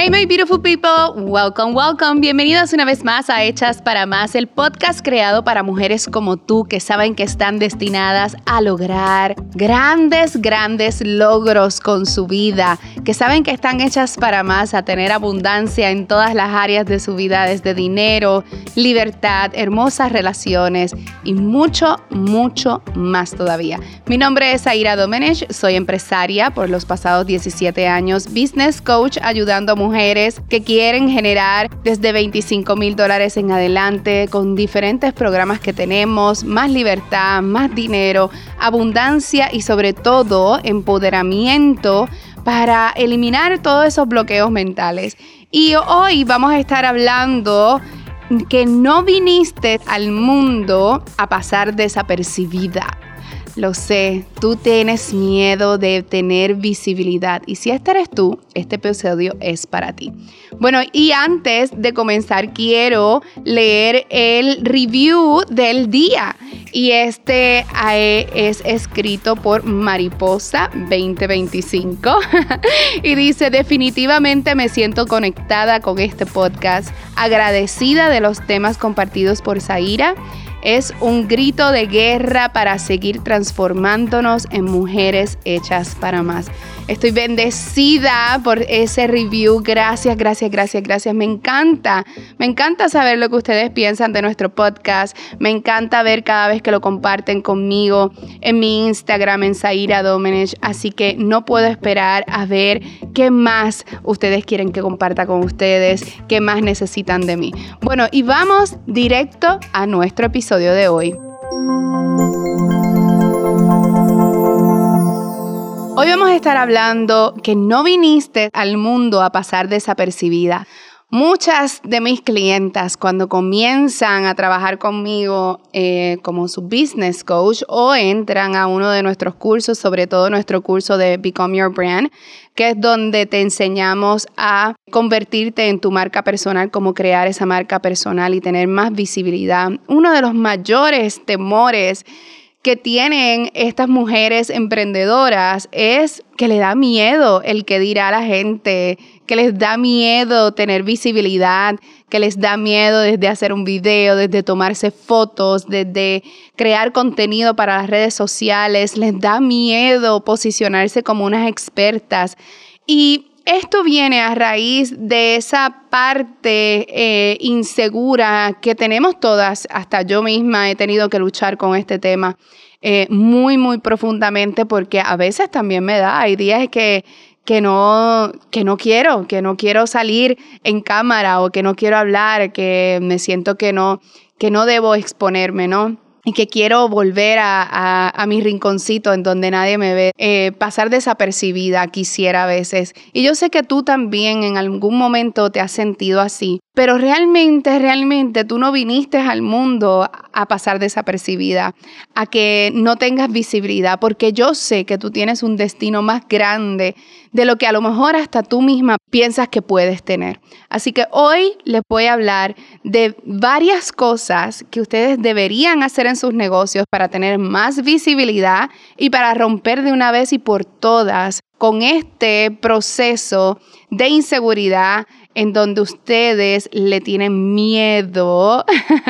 Hey my beautiful people, welcome, welcome. Bienvenidos una vez más a Hechas para Más, el podcast creado para mujeres como tú que saben que están destinadas a lograr grandes, grandes logros con su vida, que saben que están hechas para más, a tener abundancia en todas las áreas de su vida, desde dinero, libertad, hermosas relaciones y mucho, mucho más todavía. Mi nombre es Aira Domenech, soy empresaria por los pasados 17 años, business coach ayudando a mujeres que quieren generar desde 25 mil dólares en adelante con diferentes programas que tenemos, más libertad, más dinero, abundancia y sobre todo empoderamiento para eliminar todos esos bloqueos mentales. Y hoy vamos a estar hablando que no viniste al mundo a pasar desapercibida. Lo sé, tú tienes miedo de tener visibilidad y si este eres tú, este episodio es para ti. Bueno, y antes de comenzar quiero leer el review del día y este eh, es escrito por Mariposa 2025 y dice definitivamente me siento conectada con este podcast, agradecida de los temas compartidos por Zaira es un grito de guerra para seguir transformándonos en mujeres hechas para más. Estoy bendecida por ese review. Gracias, gracias, gracias, gracias. Me encanta, me encanta saber lo que ustedes piensan de nuestro podcast. Me encanta ver cada vez que lo comparten conmigo en mi Instagram, en Zaira Domenech. Así que no puedo esperar a ver qué más ustedes quieren que comparta con ustedes, qué más necesitan de mí. Bueno, y vamos directo a nuestro episodio de hoy. Hoy vamos a estar hablando que no viniste al mundo a pasar desapercibida. Muchas de mis clientas cuando comienzan a trabajar conmigo eh, como su business coach o entran a uno de nuestros cursos, sobre todo nuestro curso de Become Your Brand, que es donde te enseñamos a convertirte en tu marca personal, como crear esa marca personal y tener más visibilidad. Uno de los mayores temores que tienen estas mujeres emprendedoras es que le da miedo el que dirá la gente, que les da miedo tener visibilidad, que les da miedo desde hacer un video, desde tomarse fotos, desde crear contenido para las redes sociales, les da miedo posicionarse como unas expertas. Y esto viene a raíz de esa parte eh, insegura que tenemos todas, hasta yo misma he tenido que luchar con este tema eh, muy, muy profundamente porque a veces también me da, hay días que, que no, que no quiero, que no quiero salir en cámara o que no quiero hablar, que me siento que no, que no debo exponerme, ¿no? y que quiero volver a, mi rinconcito en donde nadie me ve, eh, pasar desapercibida quisiera a veces. Y yo sé que tú también en algún momento te has sentido así, pero realmente, realmente tú no viniste al mundo a pasar desapercibida, a que no tengas visibilidad, porque yo sé que tú tienes un destino más grande de lo que a lo mejor hasta tú misma piensas que puedes tener. Así que hoy les voy a hablar de varias cosas que ustedes deberían hacer en sus negocios para tener más visibilidad y para romper de una vez y por todas con este proceso de inseguridad en donde ustedes le tienen miedo,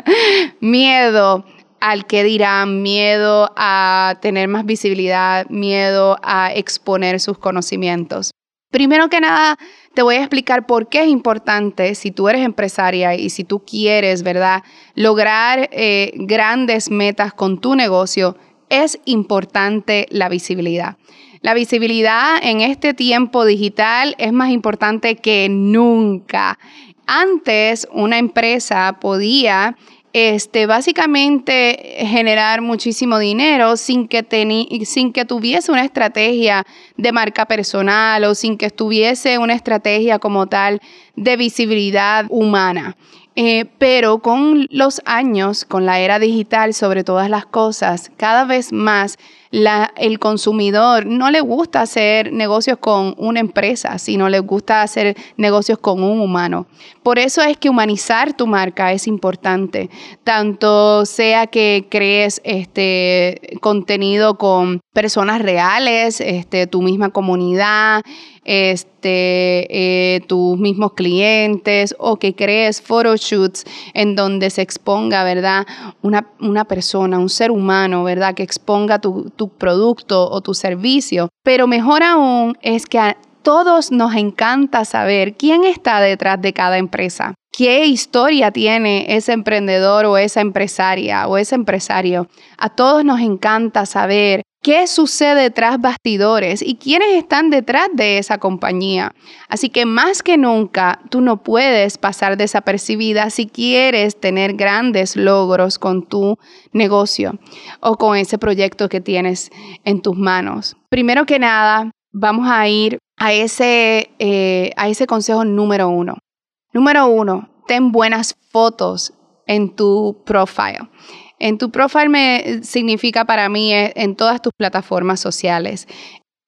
miedo al que dirán, miedo a tener más visibilidad, miedo a exponer sus conocimientos. Primero que nada, te voy a explicar por qué es importante si tú eres empresaria y si tú quieres, ¿verdad?, lograr eh, grandes metas con tu negocio, es importante la visibilidad. La visibilidad en este tiempo digital es más importante que nunca. Antes una empresa podía este, básicamente generar muchísimo dinero sin que, sin que tuviese una estrategia de marca personal o sin que estuviese una estrategia como tal de visibilidad humana. Eh, pero con los años, con la era digital sobre todas las cosas, cada vez más el consumidor no le gusta hacer negocios con una empresa, sino le gusta hacer negocios con un humano. Por eso es que humanizar tu marca es importante, tanto sea que crees este contenido con personas reales, este, tu misma comunidad, este, eh, tus mismos clientes o que crees photoshoots en donde se exponga, ¿verdad? Una, una persona, un ser humano, ¿verdad? Que exponga tu, tu producto o tu servicio. Pero mejor aún es que a todos nos encanta saber quién está detrás de cada empresa. ¿Qué historia tiene ese emprendedor o esa empresaria o ese empresario? A todos nos encanta saber qué sucede tras bastidores y quiénes están detrás de esa compañía. Así que más que nunca, tú no puedes pasar desapercibida si quieres tener grandes logros con tu negocio o con ese proyecto que tienes en tus manos. Primero que nada, vamos a ir a ese, eh, a ese consejo número uno. Número uno, ten buenas fotos en tu profile. En tu profile me significa para mí eh, en todas tus plataformas sociales.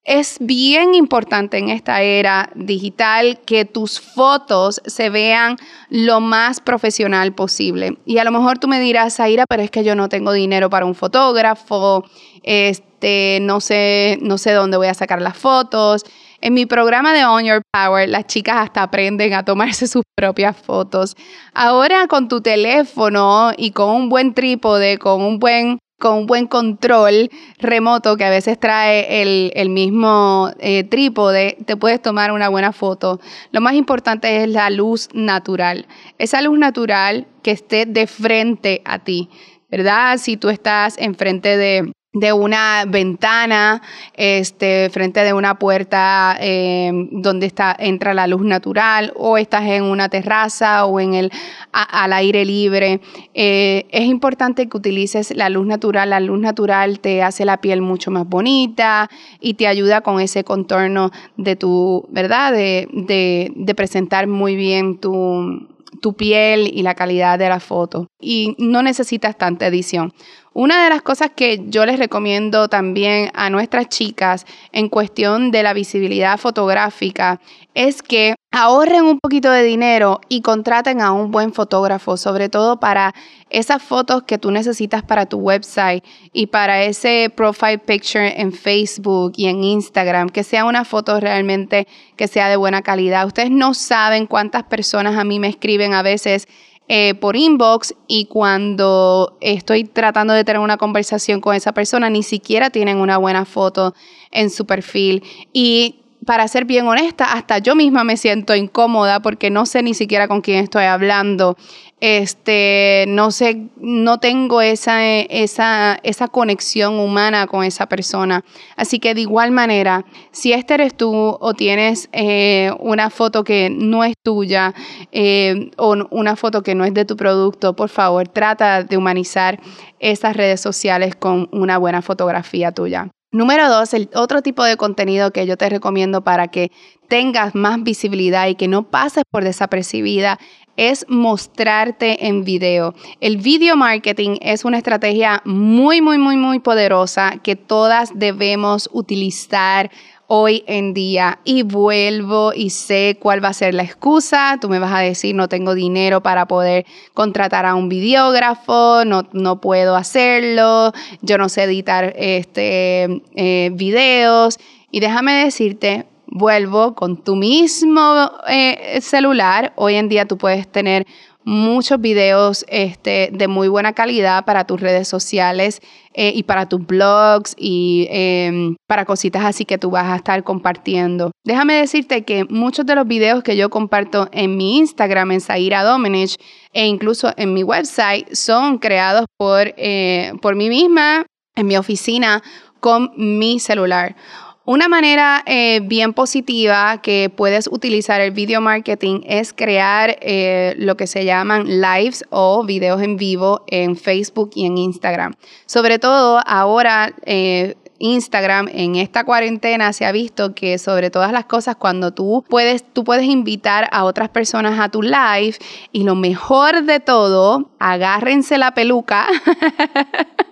Es bien importante en esta era digital que tus fotos se vean lo más profesional posible. Y a lo mejor tú me dirás, Aira, pero es que yo no tengo dinero para un fotógrafo, este, no sé, no sé dónde voy a sacar las fotos. En mi programa de On Your Power, las chicas hasta aprenden a tomarse sus propias fotos. Ahora con tu teléfono y con un buen trípode, con un buen con un buen control remoto que a veces trae el, mismo eh, trípode, te puedes tomar una buena foto. Lo más importante es la luz natural. Esa luz natural que esté de frente a ti, ¿verdad? Si tú estás enfrente de de una ventana, este, frente de una puerta eh, donde está, entra la luz natural, o estás en una terraza o en el, al aire libre. Eh, es importante que utilices la luz natural. La luz natural te hace la piel mucho más bonita y te ayuda con ese contorno de tu, ¿verdad? De, de, de presentar muy bien tu, tu piel y la calidad de la foto. Y no necesitas tanta edición. Una de las cosas que yo les recomiendo también a nuestras chicas en cuestión de la visibilidad fotográfica es que ahorren un poquito de dinero y contraten a un buen fotógrafo, sobre todo para esas fotos que tú necesitas para tu website y para ese profile picture en Facebook y en Instagram, que sea una foto realmente que sea de buena calidad. Ustedes no saben cuántas personas a mí me escriben a veces eh, por inbox y cuando estoy tratando de tener una conversación con esa persona, ni siquiera tienen una buena foto en su perfil. Y para ser bien honesta, hasta yo misma me siento incómoda porque no sé ni siquiera con quién estoy hablando este, no sé, no tengo esa, esa, esa conexión humana con esa persona. Así que de igual manera, si este eres tú o tienes eh, una foto que no es tuya eh, o una foto que no es de tu producto, por favor, trata de humanizar esas redes sociales con una buena fotografía tuya. Número dos, el otro tipo de contenido que yo te recomiendo para que tengas más visibilidad y que no pases por desapercibida es mostrarte en video. El video marketing es una estrategia muy, muy, muy, muy poderosa que todas debemos utilizar hoy en día y vuelvo y sé cuál va a ser la excusa. Tú me vas a decir, no tengo dinero para poder contratar a un videógrafo, no, no puedo hacerlo, yo no sé editar este, eh, videos. Y déjame decirte, vuelvo con tu mismo eh, celular. Hoy en día tú puedes tener muchos videos este, de muy buena calidad para tus redes sociales eh, y para tus blogs y em, para cositas así que tú vas a estar compartiendo. Déjame decirte que muchos de los videos que yo comparto en mi Instagram, en Zaira Domenech, e incluso en mi website, son creados por, eh, por mí misma en mi oficina con mi celular. Una manera eh, bien positiva que puedes utilizar el video marketing es crear eh, lo que se llaman lives o videos en vivo en Facebook y en Instagram. Sobre todo ahora eh, Instagram en esta cuarentena se ha visto que sobre todas las cosas cuando tú puedes tú puedes invitar a otras personas a tu live y lo mejor de todo, agárrense la peluca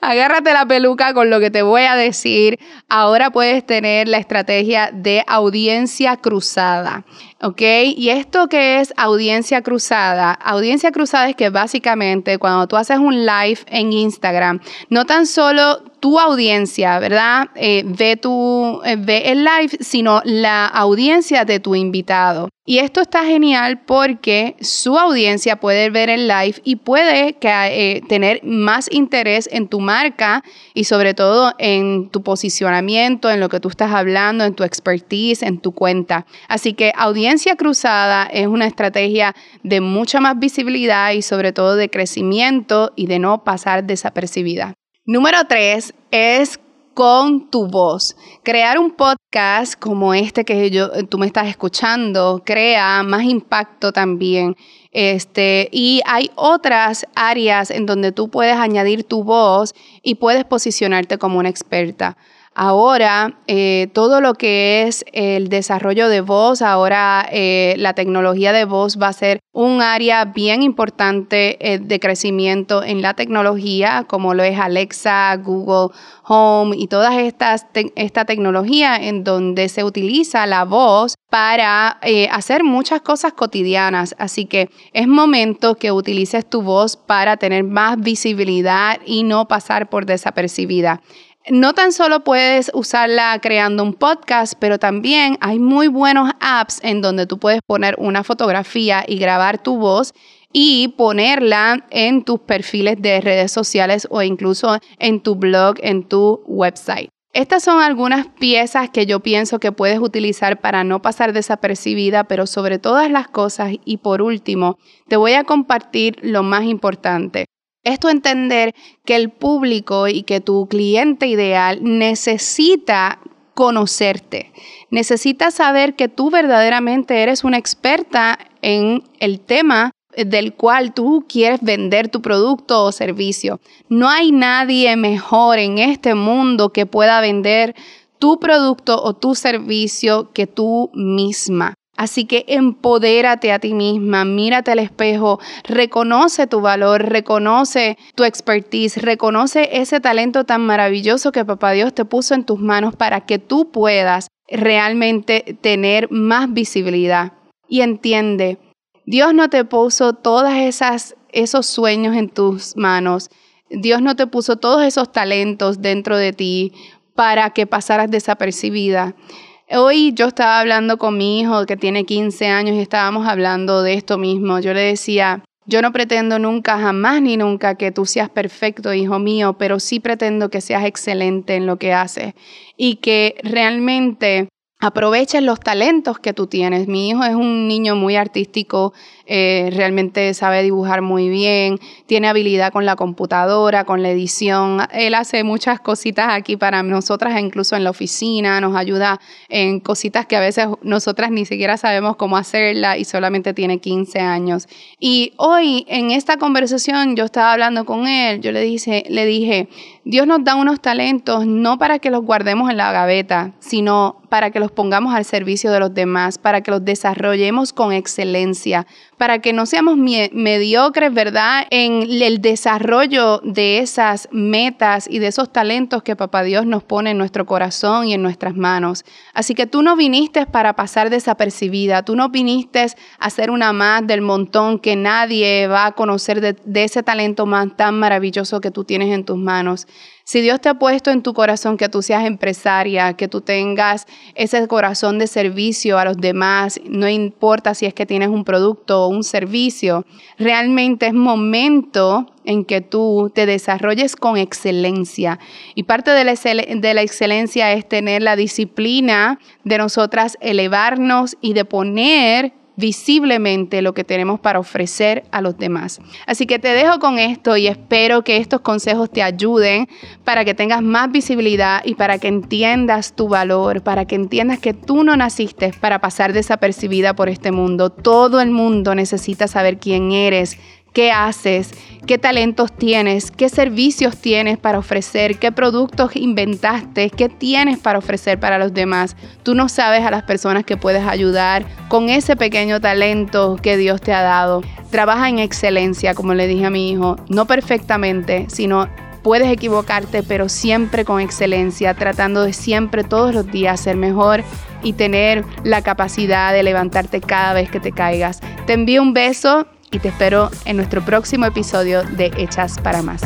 Agárrate la peluca con lo que te voy a decir. Ahora puedes tener la estrategia de audiencia cruzada. ¿Ok? Y esto que es audiencia cruzada, audiencia cruzada es que básicamente cuando tú haces un live en Instagram, no tan solo tu audiencia, ¿verdad? Eh, ve, tu, eh, ve el live, sino la audiencia de tu invitado. Y esto está genial porque su audiencia puede ver el live y puede eh, tener más interés en tu marca y sobre todo en tu posicionamiento, en lo que tú estás hablando, en tu expertise, en tu cuenta. Así que audiencia cruzada es una estrategia de mucha más visibilidad y sobre todo de crecimiento y de no pasar desapercibida. Número tres es con tu voz. Crear un podcast como este que yo, tú me estás escuchando crea más impacto también. Este, y hay otras áreas en donde tú puedes añadir tu voz y puedes posicionarte como una experta. Ahora, eh, todo lo que es el desarrollo de voz, ahora eh, la tecnología de voz va a ser un área bien importante eh, de crecimiento en la tecnología, como lo es Alexa, Google Home y todas estas esta tecnología en donde se utiliza la voz para hacer muchas cosas cotidianas. Así que es momento que utilices tu voz para tener más visibilidad y no pasar por desapercibida no tan solo puedes usarla creando un podcast, pero también hay muy buenos apps en donde tú puedes poner una fotografía y grabar tu voz y ponerla en tus perfiles de redes sociales o incluso en tu blog, en tu website. Estas son algunas piezas que yo pienso que puedes utilizar para no pasar desapercibida, pero sobre todas las cosas y por último, te voy a compartir lo más importante. Esto entender que el público y que tu cliente ideal necesita conocerte, necesita saber que tú verdaderamente eres una experta en el tema del cual tú quieres vender tu producto o servicio. No hay nadie mejor en este mundo que pueda vender tu producto o tu servicio que tú misma. Así que empodérate a ti misma, mírate al espejo, reconoce tu valor, reconoce tu expertise, reconoce ese talento tan maravilloso que Papá Dios te puso en tus manos para que tú puedas realmente tener más visibilidad. Y entiende, Dios no te puso todos esos sueños en tus manos. Dios no te puso todos esos talentos dentro de ti para que pasaras desapercibida. Hoy yo estaba hablando con mi hijo que tiene 15 años y estábamos hablando de esto mismo. Yo le decía, yo no pretendo nunca, jamás ni nunca que tú seas perfecto, hijo mío, pero sí pretendo que seas excelente en lo que haces y que realmente aproveches los talentos que tú tienes. Mi hijo es un niño muy artístico, eh, realmente sabe dibujar muy bien, tiene habilidad con la computadora, con la edición. Él hace muchas cositas aquí para nosotras, incluso en la oficina, nos ayuda en cositas que a veces nosotras ni siquiera sabemos cómo hacerla y solamente tiene 15 años. Y hoy en esta conversación yo estaba hablando con él, yo le dije, le dije, Dios nos da unos talentos no para que los guardemos en la gaveta, sino para que los pongamos al servicio de los demás, para que los desarrollemos con excelencia, para que no seamos mediocres, ¿verdad? En el desarrollo de esas metas y de esos talentos que Papá Dios nos pone en nuestro corazón y en nuestras manos. Así que tú no viniste para pasar desapercibida, tú no viniste a ser una más del montón que nadie va a conocer de, ese talento más tan maravilloso que tú tienes en tus manos. Si Dios te ha puesto en tu corazón que tú seas empresaria, que tú tengas ese corazón de servicio a los demás, no importa si es que tienes un producto o un servicio, realmente es momento en que tú te desarrolles con excelencia. Y parte de la, excelencia es tener la disciplina de nosotras elevarnos y de poner visiblemente lo que tenemos para ofrecer a los demás. Así que te dejo con esto y espero que estos consejos te ayuden para que tengas más visibilidad y para que entiendas tu valor, para que entiendas que tú no naciste para pasar desapercibida por este mundo. Todo el mundo necesita saber quién eres, qué haces, qué talentos tienes, qué servicios tienes para ofrecer, qué productos inventaste, qué tienes para ofrecer para los demás. Tú no sabes a las personas que puedes ayudar con ese pequeño talento que Dios te ha dado. Trabaja en excelencia, como le dije a mi hijo, no perfectamente, sino puedes equivocarte, pero siempre con excelencia, tratando de siempre todos los días ser mejor y tener la capacidad de levantarte cada vez que te caigas. Te envío un beso y te espero en nuestro próximo episodio de Hechas para Más.